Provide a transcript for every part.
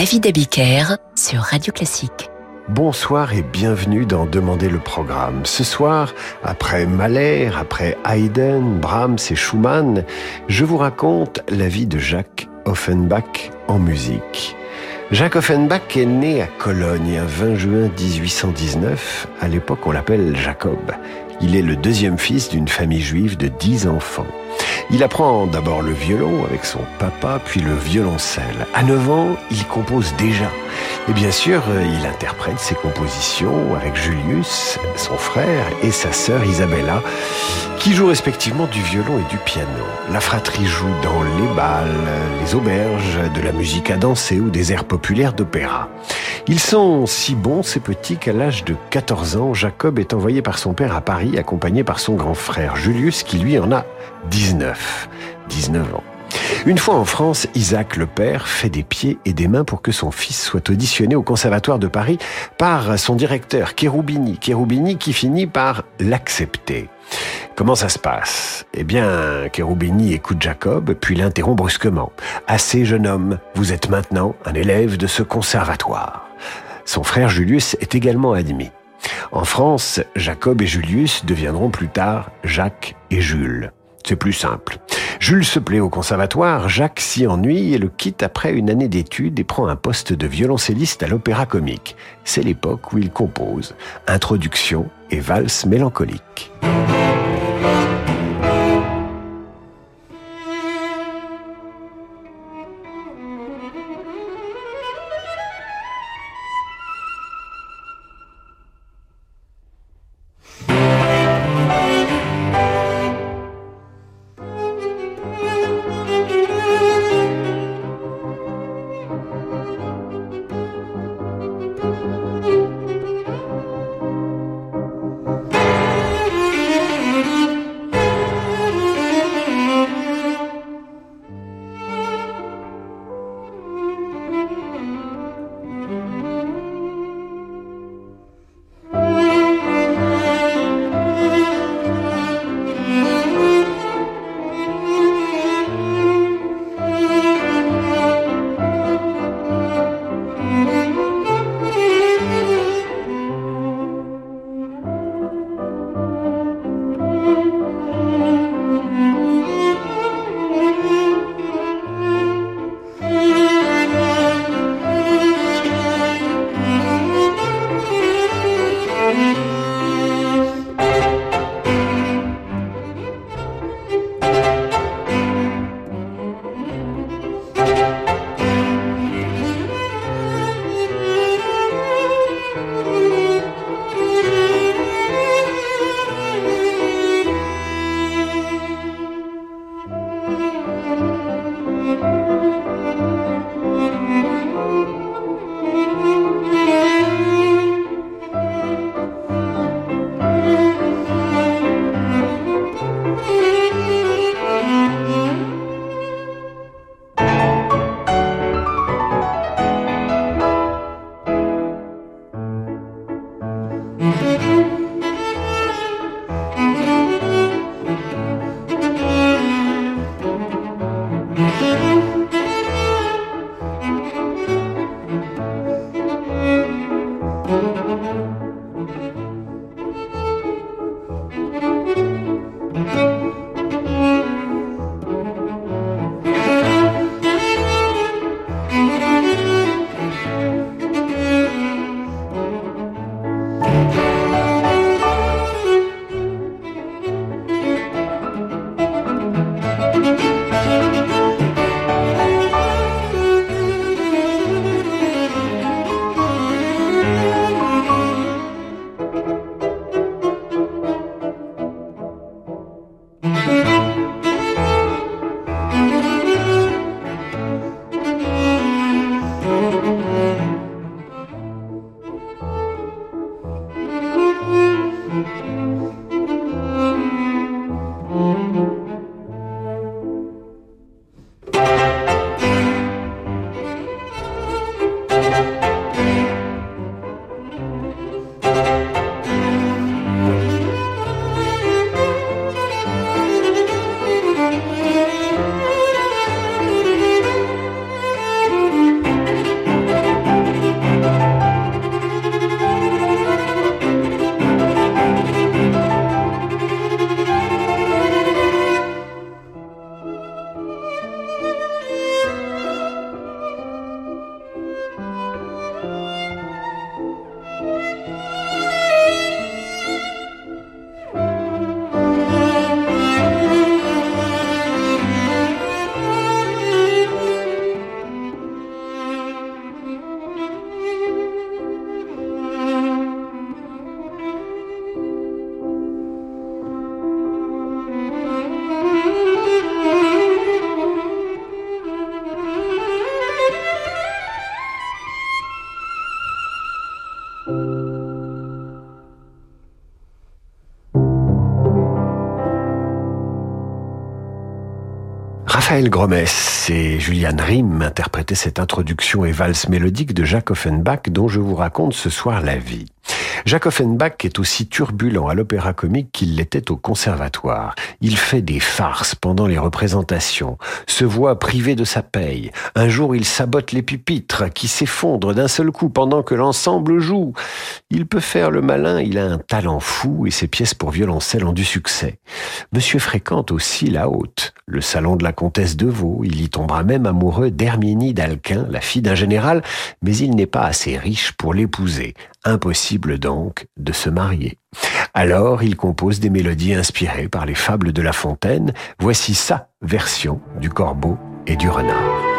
David Abiker sur Radio Classique. Bonsoir et bienvenue dans Demander le programme. Ce soir, après Mahler, après Haydn, Brahms et Schumann, je vous raconte la vie de Jacques Offenbach en musique. Jacques Offenbach est né à Cologne un 20 juin 1819. À l'époque, on l'appelle Jacob. Il est le deuxième fils d'une famille juive de dix enfants. Il apprend d'abord le violon avec son papa, puis le violoncelle. À 9 ans, il compose déjà. Et bien sûr, il interprète ses compositions avec Julius, son frère, et sa sœur Isabella, qui jouent respectivement du violon et du piano. La fratrie joue dans les balles, les auberges, de la musique à danser ou des airs populaires d'opéra. Ils sont si bons, ces petits, qu'à l'âge de 14 ans, Jacob est envoyé par son père à Paris, accompagné par son grand frère Julius, qui lui en a 19. 19 ans. Une fois en France, Isaac le père fait des pieds et des mains pour que son fils soit auditionné au Conservatoire de Paris par son directeur Cherubini. Cherubini qui finit par l'accepter. Comment ça se passe? Eh bien, Cherubini écoute Jacob, puis l'interrompt brusquement. Assez, jeune homme, vous êtes maintenant un élève de ce conservatoire. Son frère Julius est également admis. En France, Jacob et Julius deviendront plus tard Jacques et Jules. C'est plus simple. Jules se plaît au conservatoire, Jacques s'y ennuie et le quitte après une année d'études et prend un poste de violoncelliste à l'opéra comique. C'est l'époque où il compose Introduction et Valse mélancolique. Raphaël Gromès et Juliane Rim interprétaient cette introduction et valse mélodique de Jacques Offenbach dont je vous raconte ce soir la vie. Jacques Offenbach est aussi turbulent à l'opéra comique qu'il l'était au conservatoire. Il fait des farces pendant les représentations, se voit privé de sa paye. Un jour, il sabote les pupitres qui s'effondrent d'un seul coup pendant que l'ensemble joue. Il peut faire le malin, il a un talent fou et ses pièces pour violoncelle ont du succès. Monsieur fréquente aussi la haute, le salon de la comtesse de Vaux. Il y tombera même amoureux d'Herminie d'Alquin, la fille d'un général, mais il n'est pas assez riche pour l'épouser. Impossible donc de se marier. Alors il compose des mélodies inspirées par les fables de La Fontaine. Voici sa version du corbeau et du renard.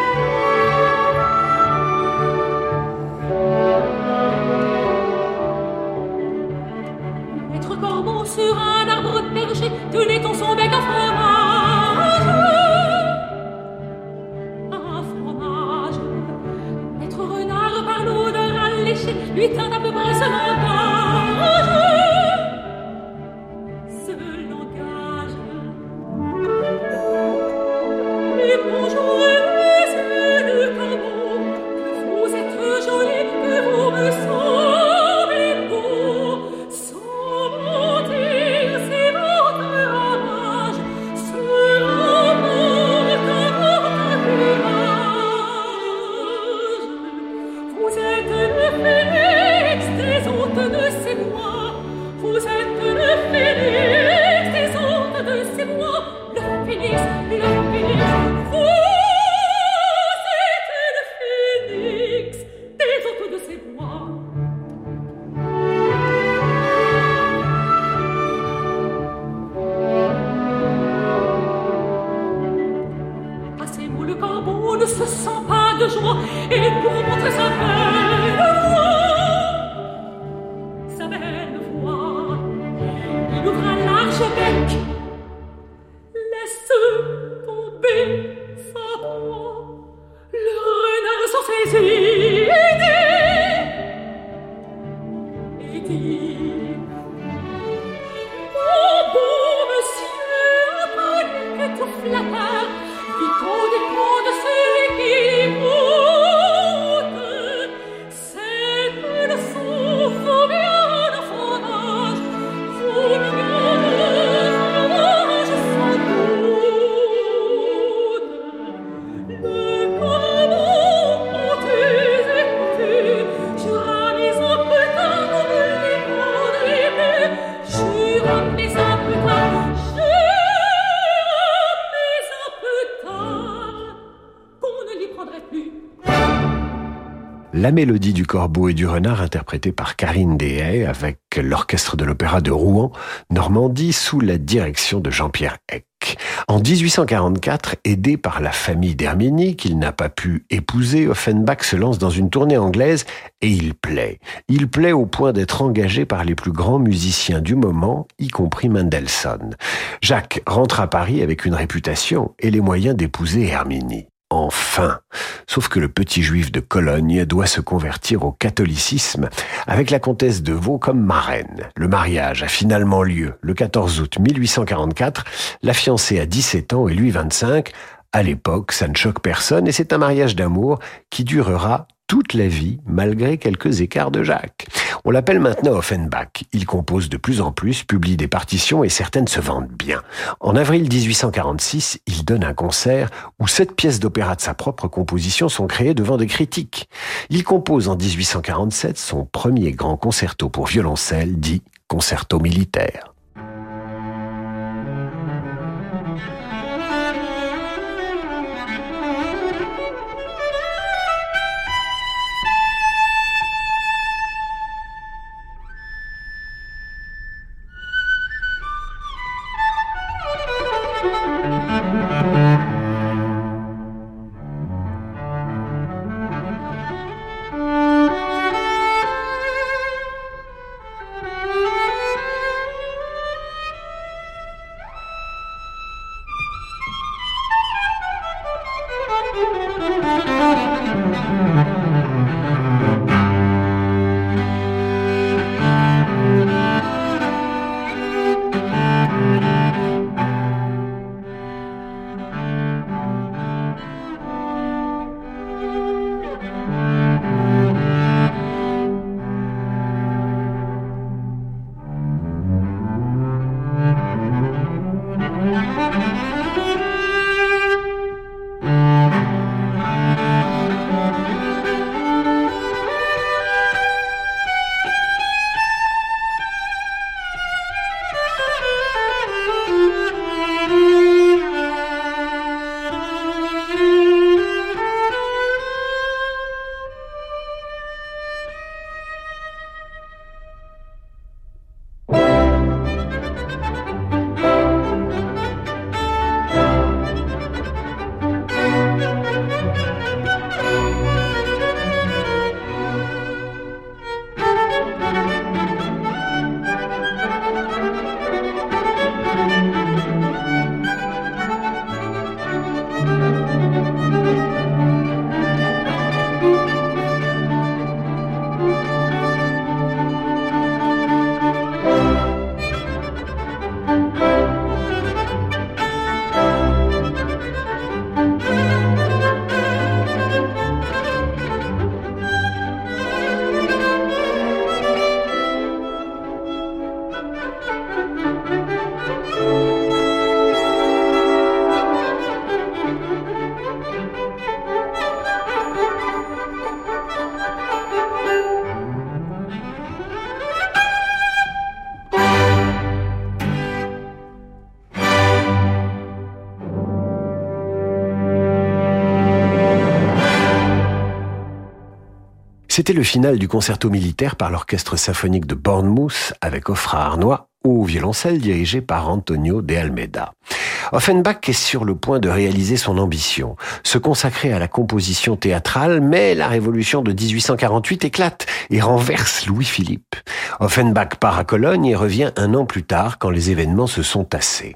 La mélodie du corbeau et du renard interprétée par Karine Dehaye avec l'orchestre de l'opéra de Rouen, Normandie, sous la direction de Jean-Pierre Eck. En 1844, aidé par la famille d'Herminie, qu'il n'a pas pu épouser, Offenbach se lance dans une tournée anglaise et il plaît. Il plaît au point d'être engagé par les plus grands musiciens du moment, y compris Mendelssohn. Jacques rentre à Paris avec une réputation et les moyens d'épouser Herminie. Enfin. Sauf que le petit juif de Cologne doit se convertir au catholicisme avec la comtesse de Vaux comme marraine. Le mariage a finalement lieu le 14 août 1844. La fiancée a 17 ans et lui 25. À l'époque, ça ne choque personne et c'est un mariage d'amour qui durera toute la vie, malgré quelques écarts de Jacques. On l'appelle maintenant Offenbach. Il compose de plus en plus, publie des partitions et certaines se vendent bien. En avril 1846, il donne un concert où sept pièces d'opéra de sa propre composition sont créées devant des critiques. Il compose en 1847 son premier grand concerto pour violoncelle, dit concerto militaire. C'était le final du concerto militaire par l'orchestre symphonique de Bournemouth avec Offra Arnois au violoncelle dirigé par Antonio de Almeida. Offenbach est sur le point de réaliser son ambition, se consacrer à la composition théâtrale, mais la révolution de 1848 éclate et renverse Louis-Philippe. Offenbach part à Cologne et revient un an plus tard quand les événements se sont tassés.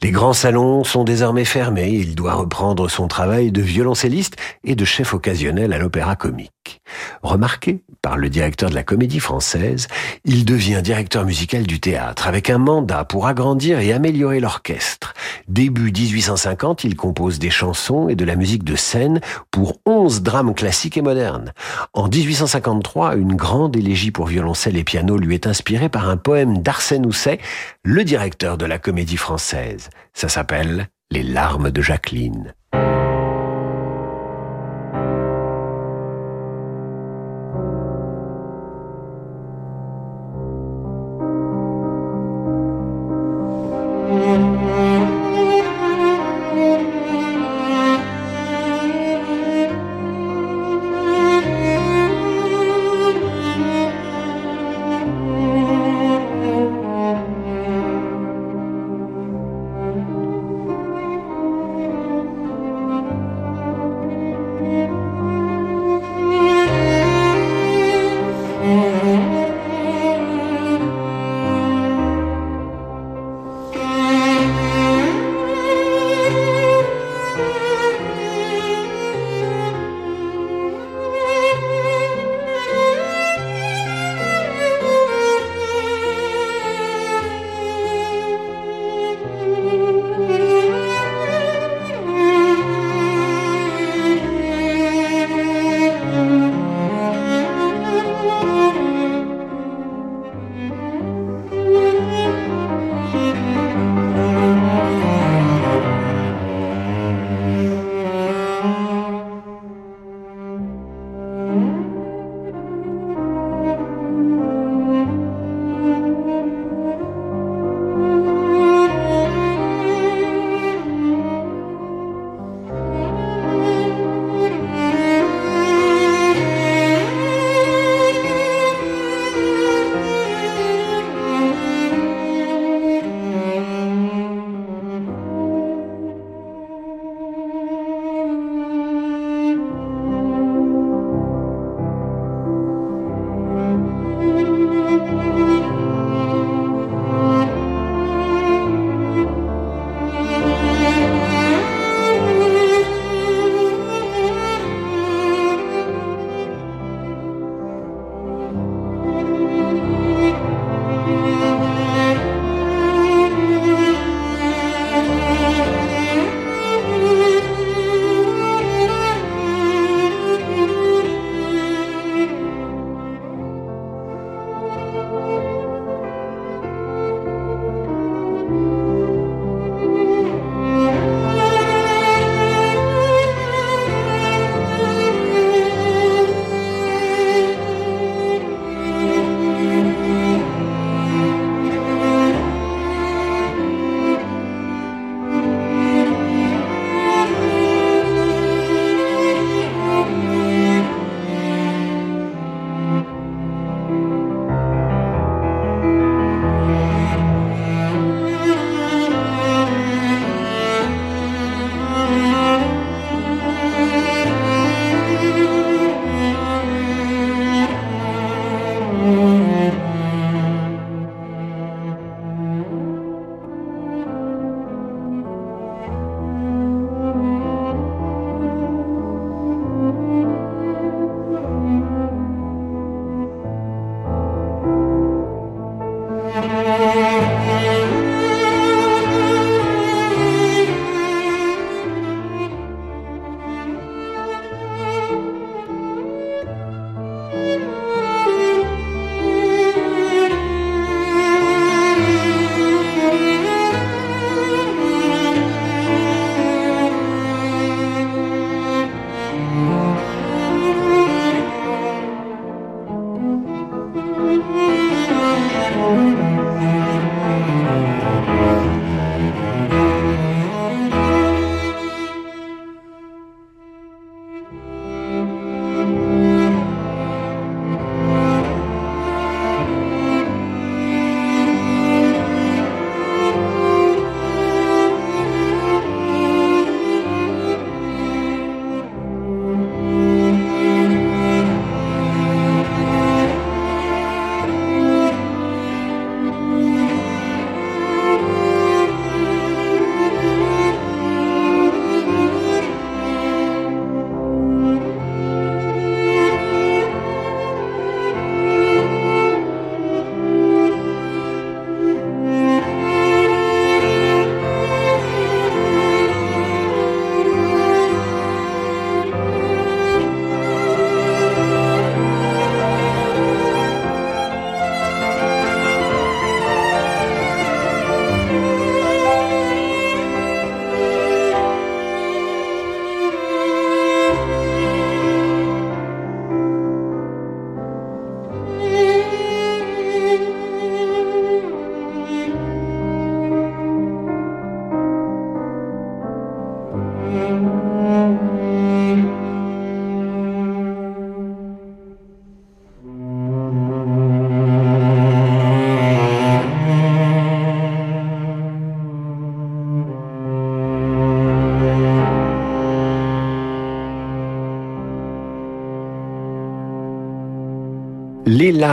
Les grands salons sont désormais fermés. Il doit reprendre son travail de violoncelliste et de chef occasionnel à l'opéra comique. Remarqué par le directeur de la comédie française, il devient directeur musical du théâtre avec un mandat pour agrandir et améliorer l'orchestre. Début 1850, il compose des chansons et de la musique de scène pour 11 drames classiques et modernes. En 1853, une grande élégie pour violoncelle et piano lui est inspirée par un poème d'Arsène Housset, le directeur de la comédie française. Ça s'appelle Les larmes de Jacqueline.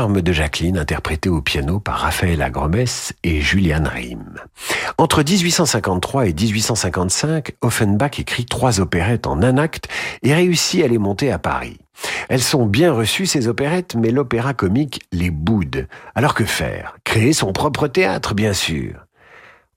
De Jacqueline, interprétées au piano par Raphaël Agromès et Julian Riem. Entre 1853 et 1855, Offenbach écrit trois opérettes en un acte et réussit à les monter à Paris. Elles sont bien reçues, ces opérettes, mais l'opéra comique les boude. Alors que faire? Créer son propre théâtre, bien sûr.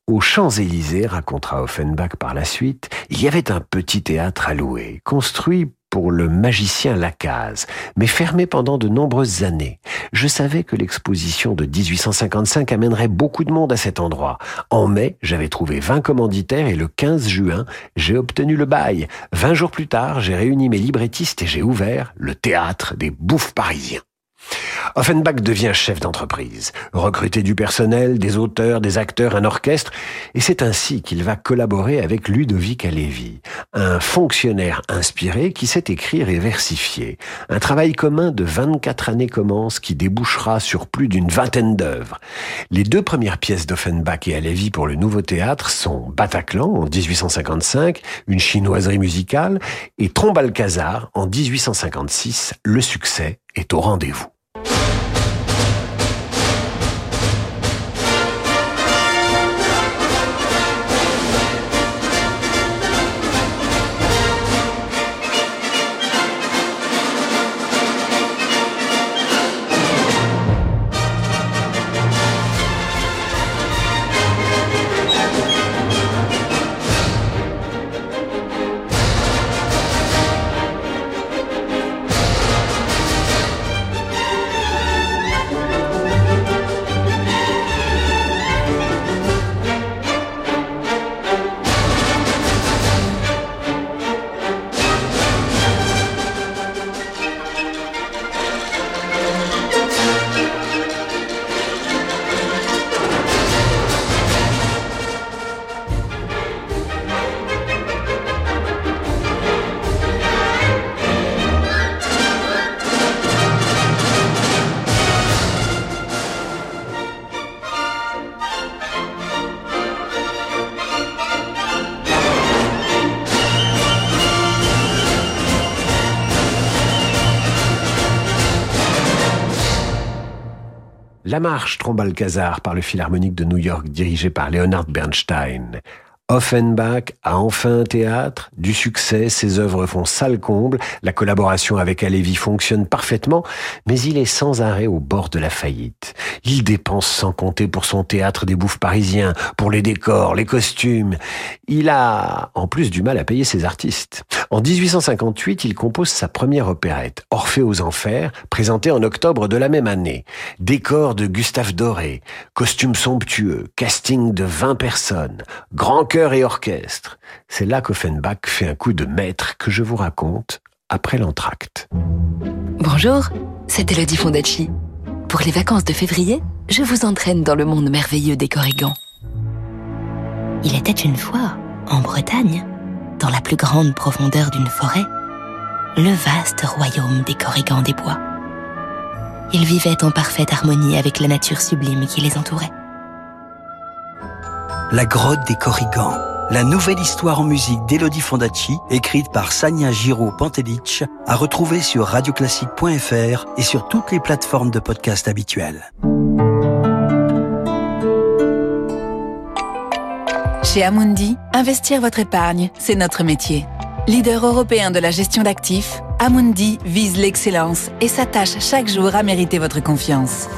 Aux Champs-Élysées, racontera Offenbach par la suite, il y avait un petit théâtre à louer, construit pour le magicien Lacaze, mais fermé pendant de nombreuses années. Je savais que l'exposition de 1855 amènerait beaucoup de monde à cet endroit. En mai, j'avais trouvé 20 commanditaires et le 15 juin, j'ai obtenu le bail. 20 jours plus tard, j'ai réuni mes librettistes et j'ai ouvert le théâtre des bouffes parisiens. Offenbach devient chef d'entreprise, recruter du personnel, des auteurs, des acteurs, un orchestre, et c'est ainsi qu'il va collaborer avec Ludovic Alevi, un fonctionnaire inspiré qui sait écrire et versifier. Un travail commun de 24 années commence qui débouchera sur plus d'une vingtaine d'œuvres. Les deux premières pièces d'Offenbach et Alevi pour le nouveau théâtre sont Bataclan en 1855, une chinoiserie musicale, et Trombalcazar en 1856, le succès est au rendez-vous. La marche Trombalcazar par le Philharmonique de New York dirigé par Leonard Bernstein. Offenbach a enfin un théâtre, du succès, ses œuvres font salle comble, la collaboration avec Alevi fonctionne parfaitement, mais il est sans arrêt au bord de la faillite. Il dépense sans compter pour son théâtre des bouffes parisiens, pour les décors, les costumes. Il a en plus du mal à payer ses artistes. En 1858, il compose sa première opérette, Orphée aux Enfers, présentée en octobre de la même année. Décor de Gustave Doré, costumes somptueux, casting de 20 personnes, grand et orchestre. C'est là qu'Offenbach fait un coup de maître que je vous raconte après l'entracte. Bonjour, c'est Elodie Fondacci. Pour les vacances de février, je vous entraîne dans le monde merveilleux des Corrigans. Il était une fois, en Bretagne, dans la plus grande profondeur d'une forêt, le vaste royaume des Corrigans des bois. Ils vivaient en parfaite harmonie avec la nature sublime qui les entourait. La grotte des Corrigans. La nouvelle histoire en musique d'Elodie Fondacci, écrite par Sania Giraud Pantelic, à retrouver sur radioclassique.fr et sur toutes les plateformes de podcast habituelles. Chez Amundi, investir votre épargne, c'est notre métier. Leader européen de la gestion d'actifs, Amundi vise l'excellence et s'attache chaque jour à mériter votre confiance.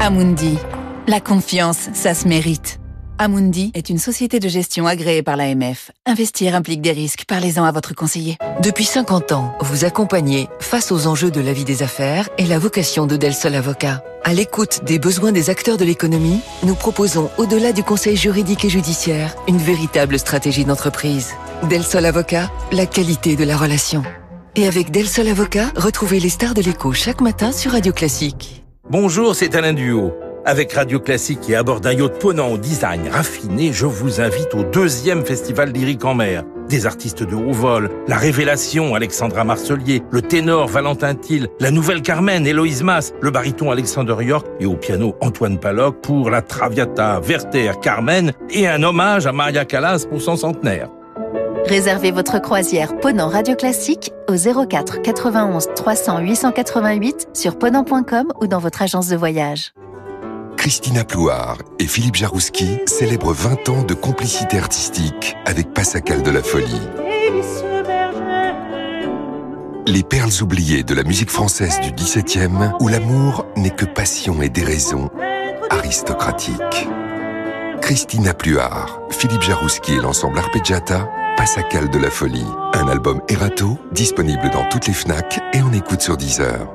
Amundi, la confiance, ça se mérite. Amundi est une société de gestion agréée par l'AMF. Investir implique des risques. Parlez-en à votre conseiller. Depuis 50 ans, vous accompagnez face aux enjeux de la vie des affaires et la vocation de Del Sol Avocat. À l'écoute des besoins des acteurs de l'économie, nous proposons, au-delà du conseil juridique et judiciaire, une véritable stratégie d'entreprise. Del Sol Avocat, la qualité de la relation. Et avec Del Sol Avocat, retrouvez les stars de l'écho chaque matin sur Radio Classique. Bonjour, c'est Alain Duo. Avec Radio Classique et à bord d'un yacht ponant au design raffiné, je vous invite au deuxième festival lyrique en mer. Des artistes de haut vol, la révélation Alexandra Marcelier, le ténor Valentin Thiel, la nouvelle Carmen Héloïse Mass, le baryton Alexander York et au piano Antoine Paloc pour la Traviata Werther Carmen et un hommage à Maria Callas pour son centenaire. Réservez votre croisière Ponant Radio Classique au 04 91 300 888 sur ponant.com ou dans votre agence de voyage. Christina Plouard et Philippe Jarouski célèbrent 20 ans de complicité artistique avec Passacal de la Folie. Les perles oubliées de la musique française du XVIIe, où l'amour n'est que passion et déraison aristocratique. Christina Pluart, Philippe Jarouski et l'ensemble Arpeggiata, Passacal de la Folie. Un album Erato, disponible dans toutes les FNAC et en écoute sur Deezer.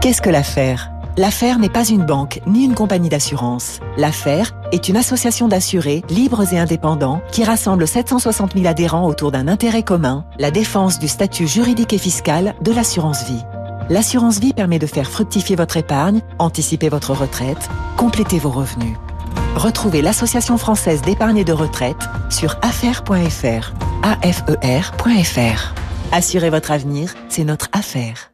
Qu'est-ce que l'affaire? L'affaire n'est pas une banque ni une compagnie d'assurance. L'affaire est une association d'assurés libres et indépendants qui rassemble 760 000 adhérents autour d'un intérêt commun, la défense du statut juridique et fiscal de l'assurance vie. L'assurance vie permet de faire fructifier votre épargne, anticiper votre retraite, compléter vos revenus. Retrouvez l'Association française d'épargne et de retraite sur affaire.fr. AFER.fr. Assurez votre avenir, c'est notre affaire.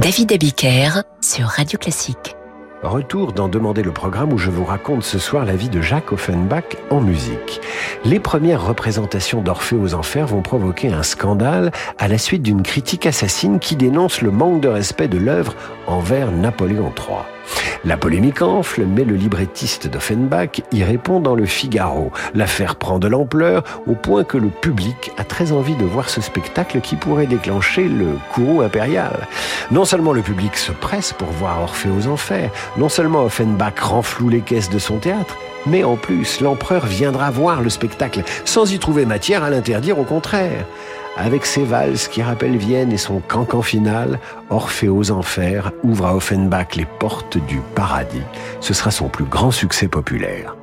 David Abiker sur Radio Classique. Retour dans Demander le programme où je vous raconte ce soir la vie de Jacques Offenbach en musique. Les premières représentations d'Orphée aux Enfers vont provoquer un scandale à la suite d'une critique assassine qui dénonce le manque de respect de l'œuvre envers Napoléon III. La polémique enfle, mais le librettiste d'Offenbach y répond dans le Figaro. L'affaire prend de l'ampleur au point que le public a très envie de voir ce spectacle qui pourrait déclencher le courroux impérial. Non seulement le public se presse pour voir Orphée aux Enfers, non seulement Offenbach renfloue les caisses de son théâtre, mais en plus, l'empereur viendra voir le spectacle sans y trouver matière à l'interdire au contraire. Avec ses valses qui rappellent Vienne et son cancan final, Orphée aux Enfers ouvre à Offenbach les portes du paradis. Ce sera son plus grand succès populaire.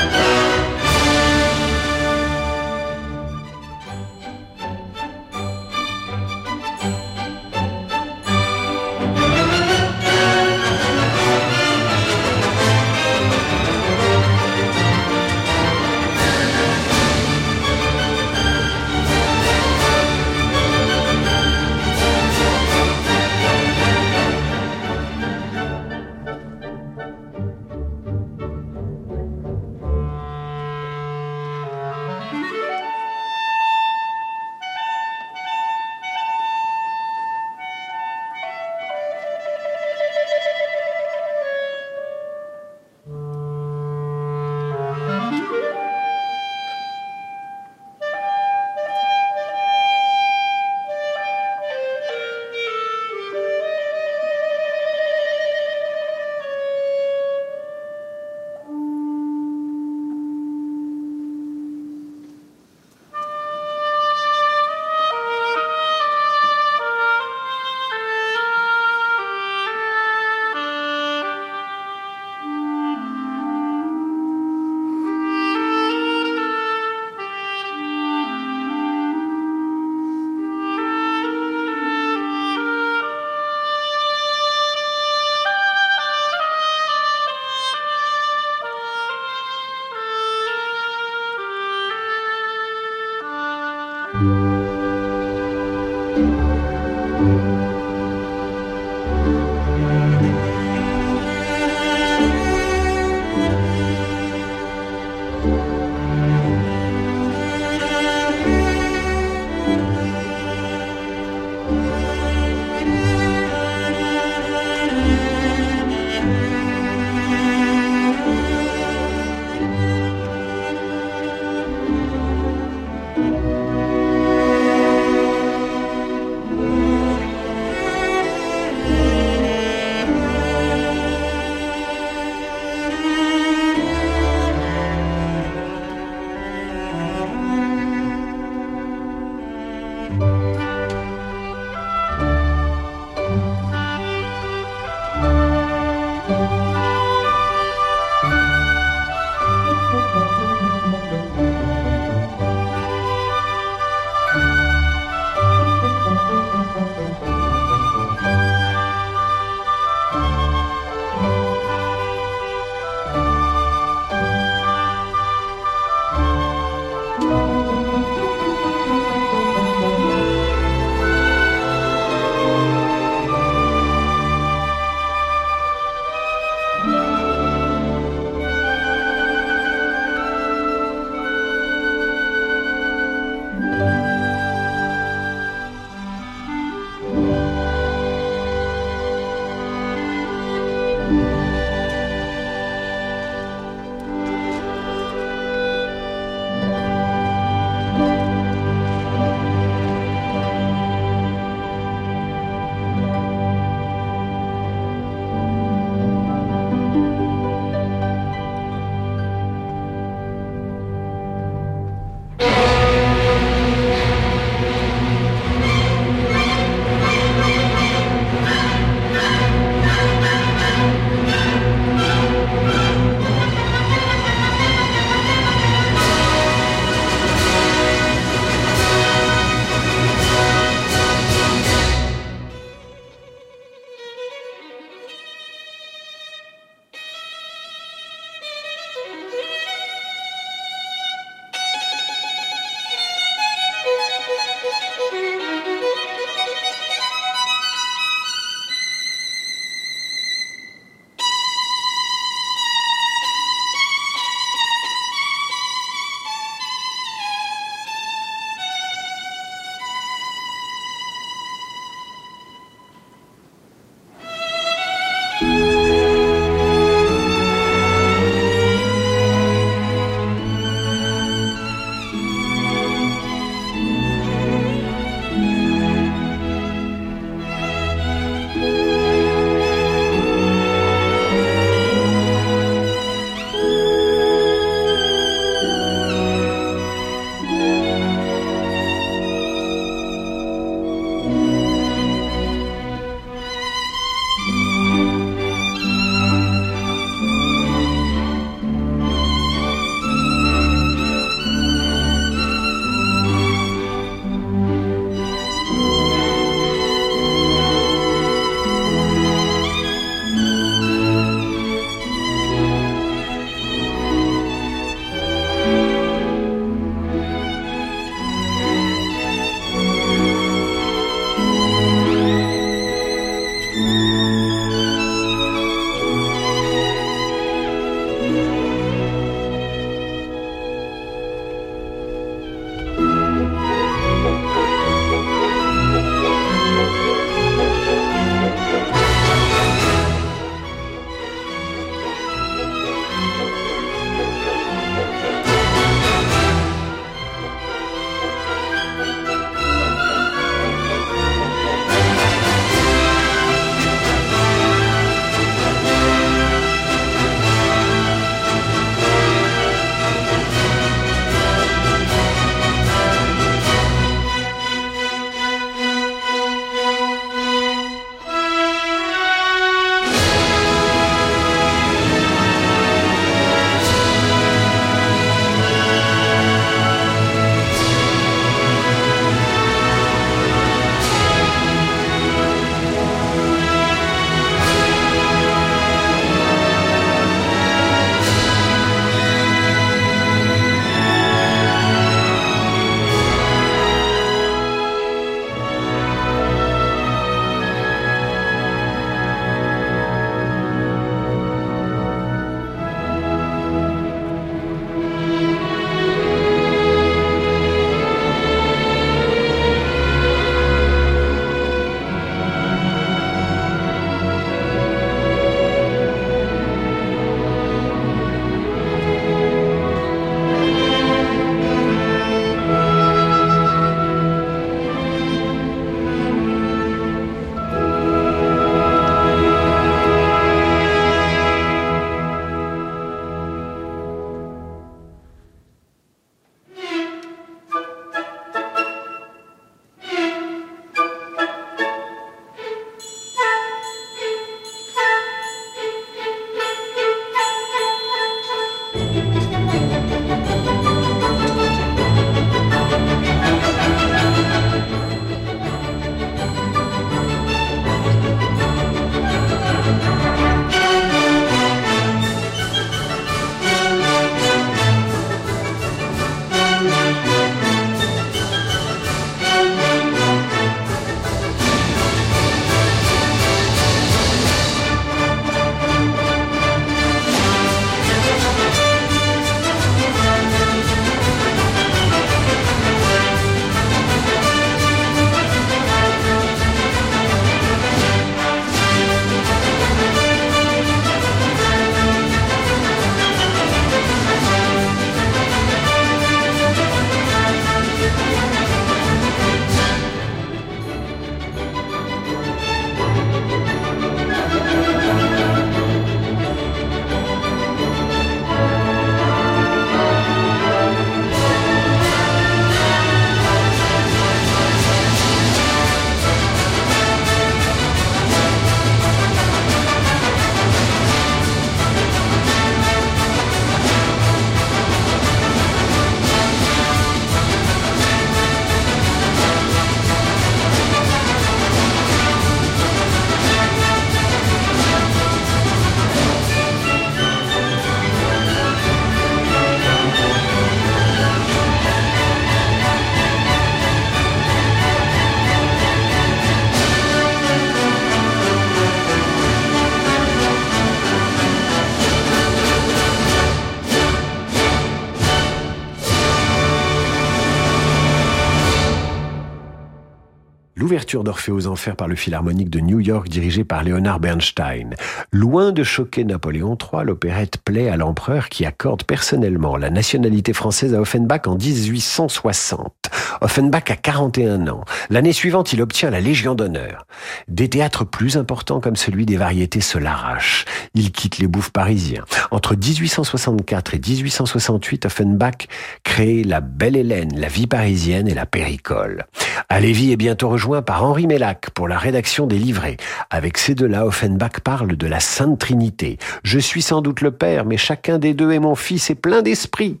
d'Orphée aux Enfers par le Philharmonique de New York dirigé par Leonard Bernstein. Loin de choquer Napoléon III, l'opérette plaît à l'empereur qui accorde personnellement la nationalité française à Offenbach en 1860. Offenbach a 41 ans. L'année suivante, il obtient la Légion d'honneur. Des théâtres plus importants comme celui des variétés se l'arrachent. Il quitte les bouffes parisiens. Entre 1864 et 1868, Offenbach crée la Belle Hélène, la vie parisienne et la péricole. Alévi est bientôt rejoint par Henri Mellac pour la rédaction des livrets. Avec ces deux-là, Offenbach parle de la Sainte Trinité. Je suis sans doute le père, mais chacun des deux est mon fils et plein d'esprit.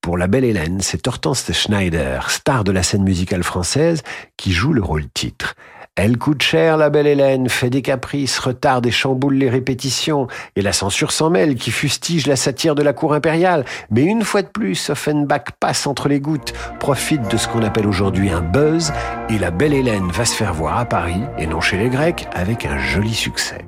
Pour la belle Hélène, c'est Hortense Schneider, star de la scène musicale française, qui joue le rôle titre. Elle coûte cher, la belle Hélène, fait des caprices, retarde et chamboule les répétitions, et la censure s'en mêle, qui fustige la satire de la cour impériale. Mais une fois de plus, Offenbach passe entre les gouttes, profite de ce qu'on appelle aujourd'hui un buzz, et la belle Hélène va se faire voir à Paris, et non chez les Grecs, avec un joli succès.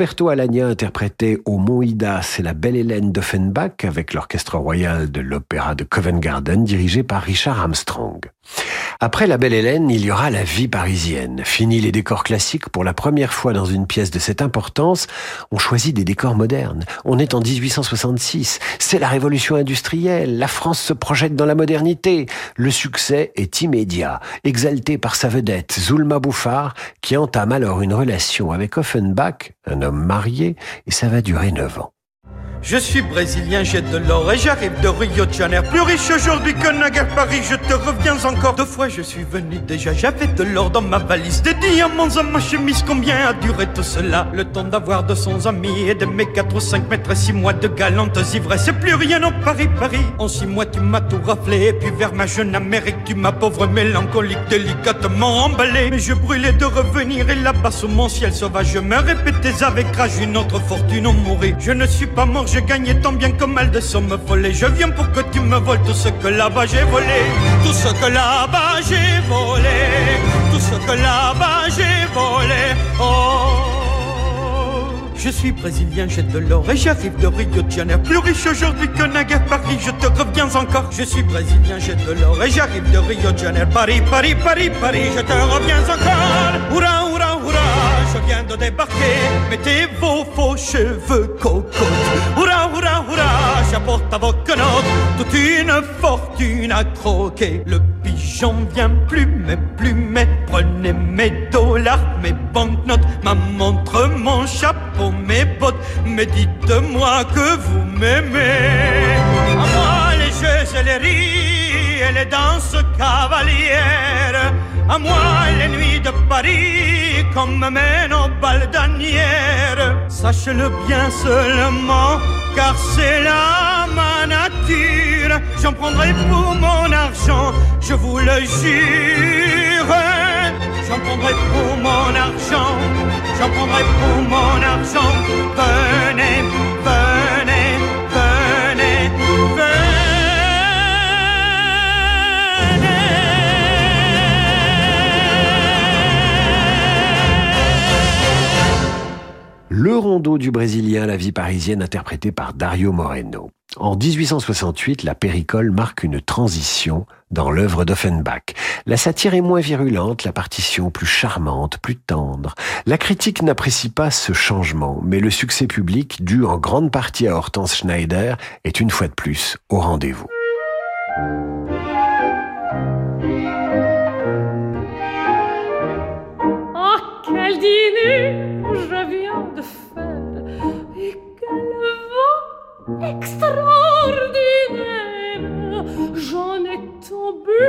Roberto Alagna interprétait au Mont C'est la belle Hélène d'Offenbach avec l'orchestre royal de l'opéra de Covent Garden dirigé par Richard Armstrong. Après la belle Hélène, il y aura la vie parisienne. Fini les décors classiques pour la première fois dans une pièce de cette importance, on choisit des décors modernes. On est en 1866. C'est la révolution industrielle. La France se projette dans la modernité. Le succès est immédiat, exalté par sa vedette, Zulma Bouffard, qui entame alors une relation avec Offenbach, un homme marié, et ça va durer neuf ans. Je suis brésilien, j'ai de l'or et j'arrive de Rio de Janeiro. Plus riche aujourd'hui que naguère Paris, je te reviens encore. Deux fois je suis venu déjà, j'avais de l'or dans ma valise. Des diamants dans ma chemise, combien a duré tout cela? Le temps d'avoir de son amis et de mes 4 ou 5 mètres et 6 mois de galantes ivresses. C'est plus rien en Paris, Paris. En 6 mois tu m'as tout raflé, et puis vers ma jeune Amérique, tu m'as pauvre mélancolique délicatement emballé. Mais je brûlais de revenir et là-bas sous mon ciel sauvage, je me répétais avec rage une autre fortune en mourir. Je ne suis pas mort, j'ai gagné tant bien que mal de sommes folles. Je viens pour que tu me voles tout ce que là-bas j'ai volé. Tout ce que là-bas j'ai volé. Tout ce que là-bas j'ai volé. Oh. Je suis brésilien, j'ai de l'or et j'arrive de Rio de Janeiro. Plus riche aujourd'hui que naguère Paris, je te reviens encore. Je suis brésilien, j'ai de l'or et j'arrive de Rio de Janeiro. Paris, Paris, Paris, Paris, je te reviens encore. Oura, oura, oura, je viens de débarquer. Mettez vos faux cheveux cocottes. Toute une fortune à croquer. Le pigeon vient plumer, plumer. Prenez mes dollars, mes banknotes, ma montre, mon chapeau, mes bottes. Mais dites-moi que vous m'aimez. À moi les jeux et les rires et les danses cavalières. À moi les nuits de Paris comme mènent aux balles d'Anières. Sache-le bien seulement, car c'est là ma nature. J'en prendrai pour mon argent, je vous le jure. J'en prendrai pour mon argent, j'en prendrai pour mon argent. Venez, venez, Le rondeau du Brésilien, la vie parisienne, interprété par Dario Moreno. En 1868, la péricole marque une transition dans l'œuvre d'Offenbach. La satire est moins virulente, la partition plus charmante, plus tendre. La critique n'apprécie pas ce changement, mais le succès public, dû en grande partie à Hortense Schneider, est une fois de plus au rendez-vous. Ah, quel dîner je viens de faire et quel vent extraordinaire J'en ai tombé,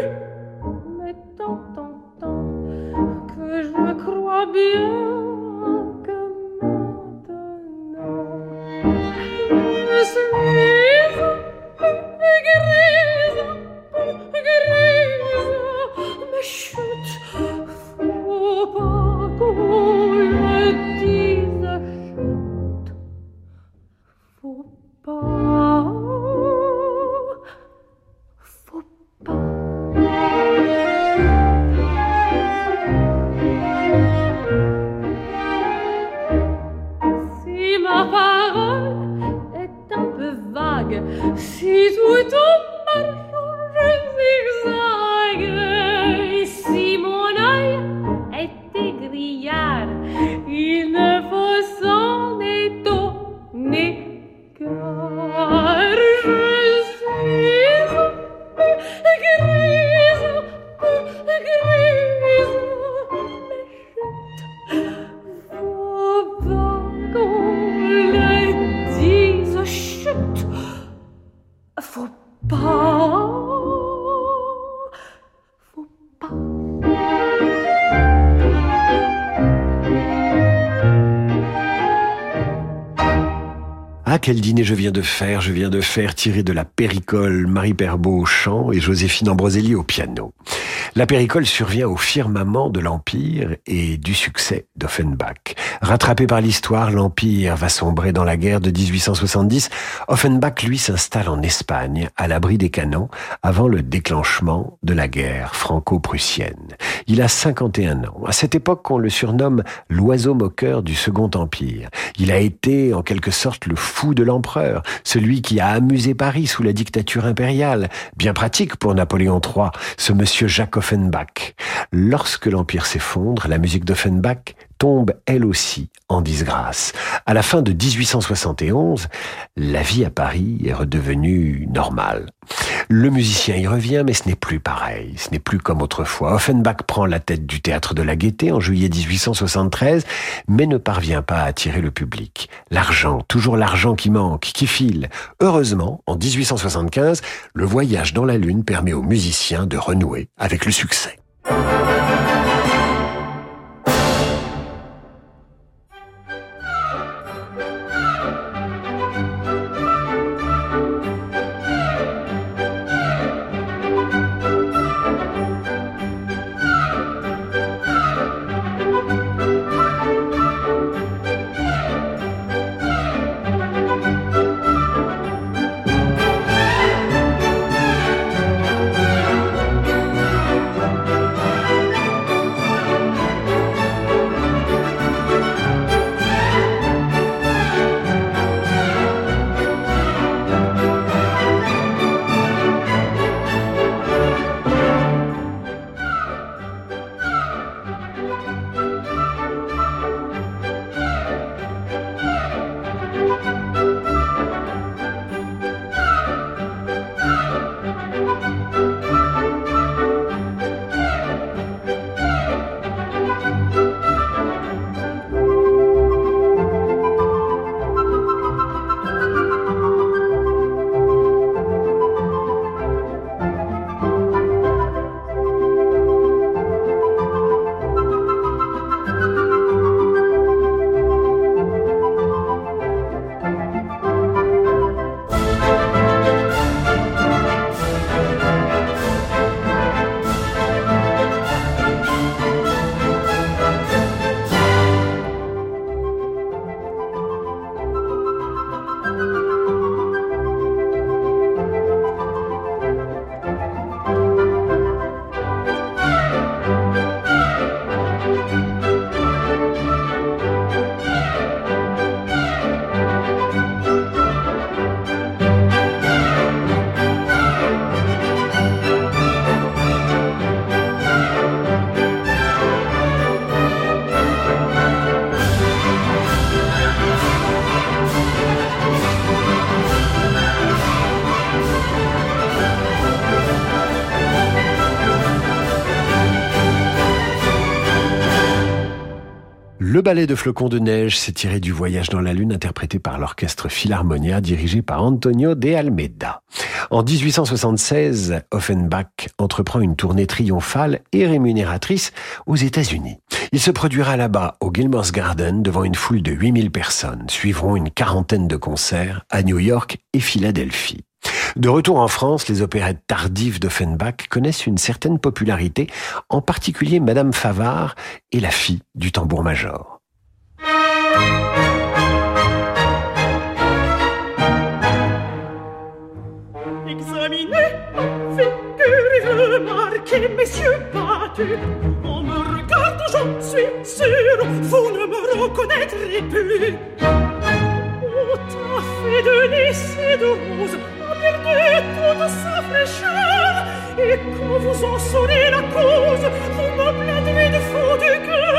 mais tant, tant, tant que je crois bien de faire Je viens de faire tirer de la péricole Marie Perbeau au chant et Joséphine Ambroselli au piano. La péricole survient au firmament de l'Empire et du succès d'Offenbach. Rattrapé par l'histoire, l'Empire va sombrer dans la guerre de 1870. Offenbach, lui, s'installe en Espagne, à l'abri des canons, avant le déclenchement de la guerre franco-prussienne. Il a 51 ans. À cette époque, on le surnomme l'oiseau moqueur du Second Empire. Il a été, en quelque sorte, le fou de l'empereur, celui qui a amusé Paris sous la dictature impériale. Bien pratique pour Napoléon III, ce monsieur Jacques Offenbach. Lorsque l'Empire s'effondre, la musique d'Offenbach tombe elle aussi en disgrâce. À la fin de 1871, la vie à Paris est redevenue normale. Le musicien y revient, mais ce n'est plus pareil. Ce n'est plus comme autrefois. Offenbach prend la tête du théâtre de la Gaîté en juillet 1873, mais ne parvient pas à attirer le public. L'argent, toujours l'argent qui manque, qui file. Heureusement, en 1875, le voyage dans la Lune permet aux musiciens de renouer avec le succès. De flocons de neige s'est tiré du voyage dans la Lune interprété par l'orchestre Philharmonia dirigé par Antonio de Almeida. En 1876, Offenbach entreprend une tournée triomphale et rémunératrice aux États-Unis. Il se produira là-bas au Gilmore's Garden devant une foule de 8000 personnes. Suivront une quarantaine de concerts à New York et Philadelphie. De retour en France, les opérettes tardives d'Offenbach connaissent une certaine popularité, en particulier Madame Favard et la fille du tambour-major. Battus, en me regardant, j'en suis sûr, vous ne me reconnaîtrez plus. Au fait de lys et de rose, perdu toute sa fraîcheur. Et quand vous en saurez la cause Vous me plaindrez du fond du cœur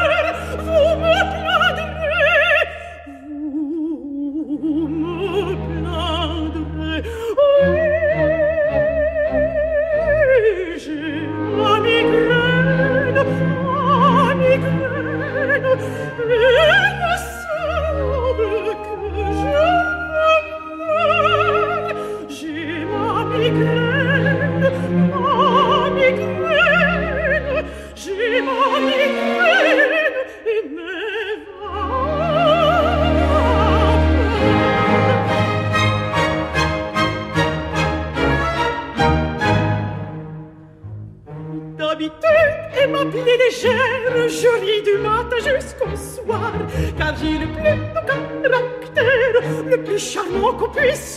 Peace!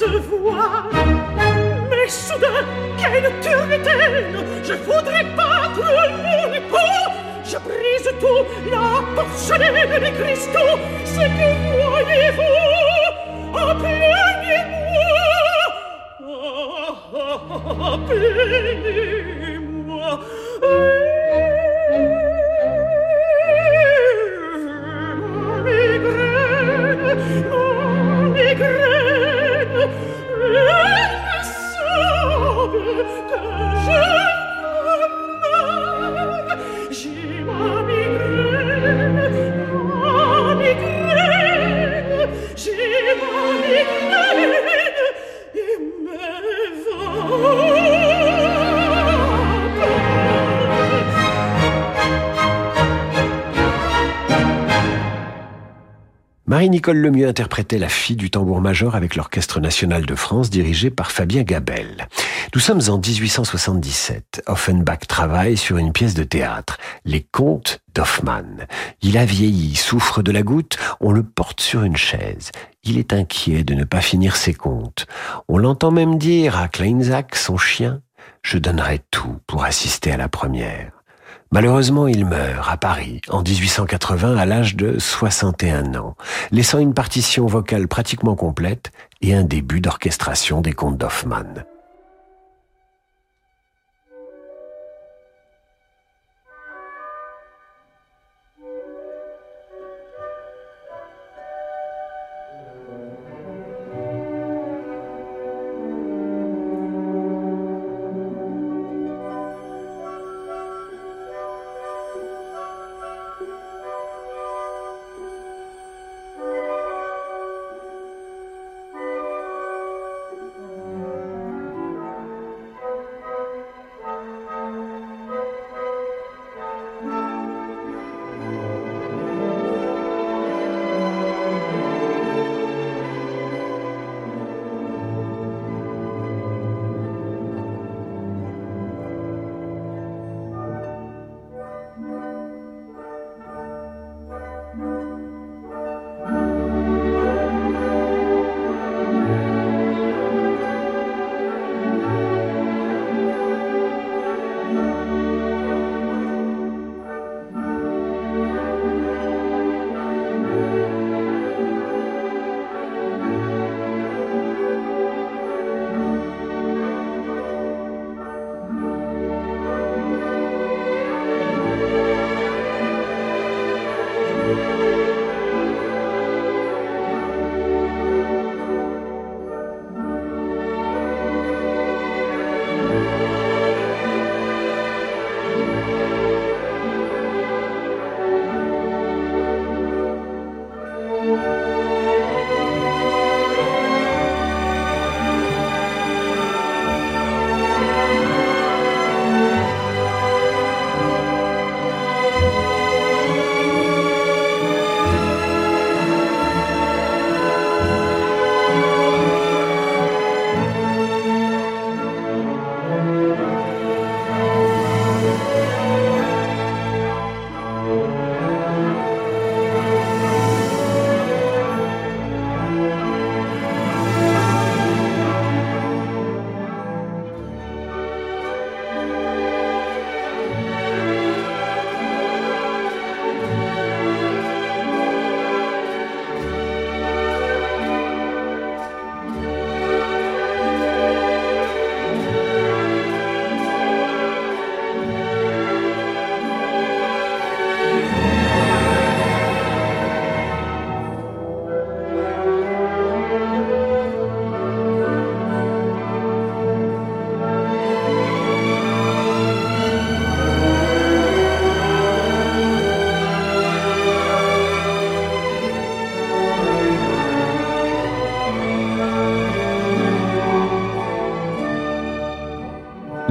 Marie-Nicole Lemieux interprétait La fille du tambour-major avec l'Orchestre national de France dirigé par Fabien Gabel. Nous sommes en 1877. Offenbach travaille sur une pièce de théâtre, Les Contes d'Hoffmann. Il a vieilli, souffre de la goutte, on le porte sur une chaise. Il est inquiet de ne pas finir ses contes. On l'entend même dire à Kleinsack, son chien, je donnerai tout pour assister à la première. Malheureusement, il meurt à Paris en 1880 à l'âge de 61 ans, laissant une partition vocale pratiquement complète et un début d'orchestration des contes d'Hoffmann.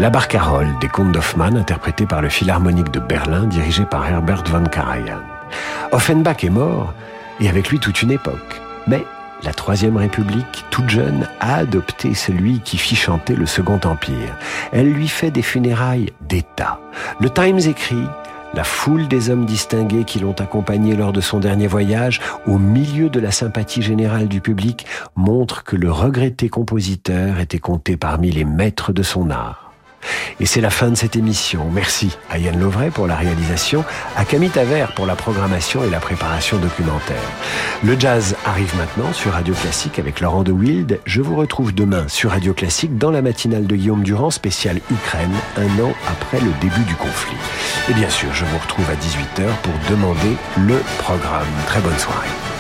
La Barcarolle des contes d'Hoffmann, interprété par le Philharmonique de Berlin, dirigé par Herbert von Karajan. Offenbach est mort, et avec lui toute une époque. Mais la Troisième République, toute jeune, a adopté celui qui fit chanter le Second Empire. Elle lui fait des funérailles d'État. Le Times écrit la foule des hommes distingués qui l'ont accompagné lors de son dernier voyage, au milieu de la sympathie générale du public, montre que le regretté compositeur était compté parmi les maîtres de son art. Et c'est la fin de cette émission. Merci à Yann Lovray pour la réalisation, à Camille Taver pour la programmation et la préparation documentaire. Le jazz arrive maintenant sur Radio Classique avec Laurent de Wild. Je vous retrouve demain sur Radio Classique dans la matinale de Guillaume Durand, spéciale Ukraine, un an après le début du conflit. Et bien sûr, je vous retrouve à 18h pour demander le programme. Très bonne soirée.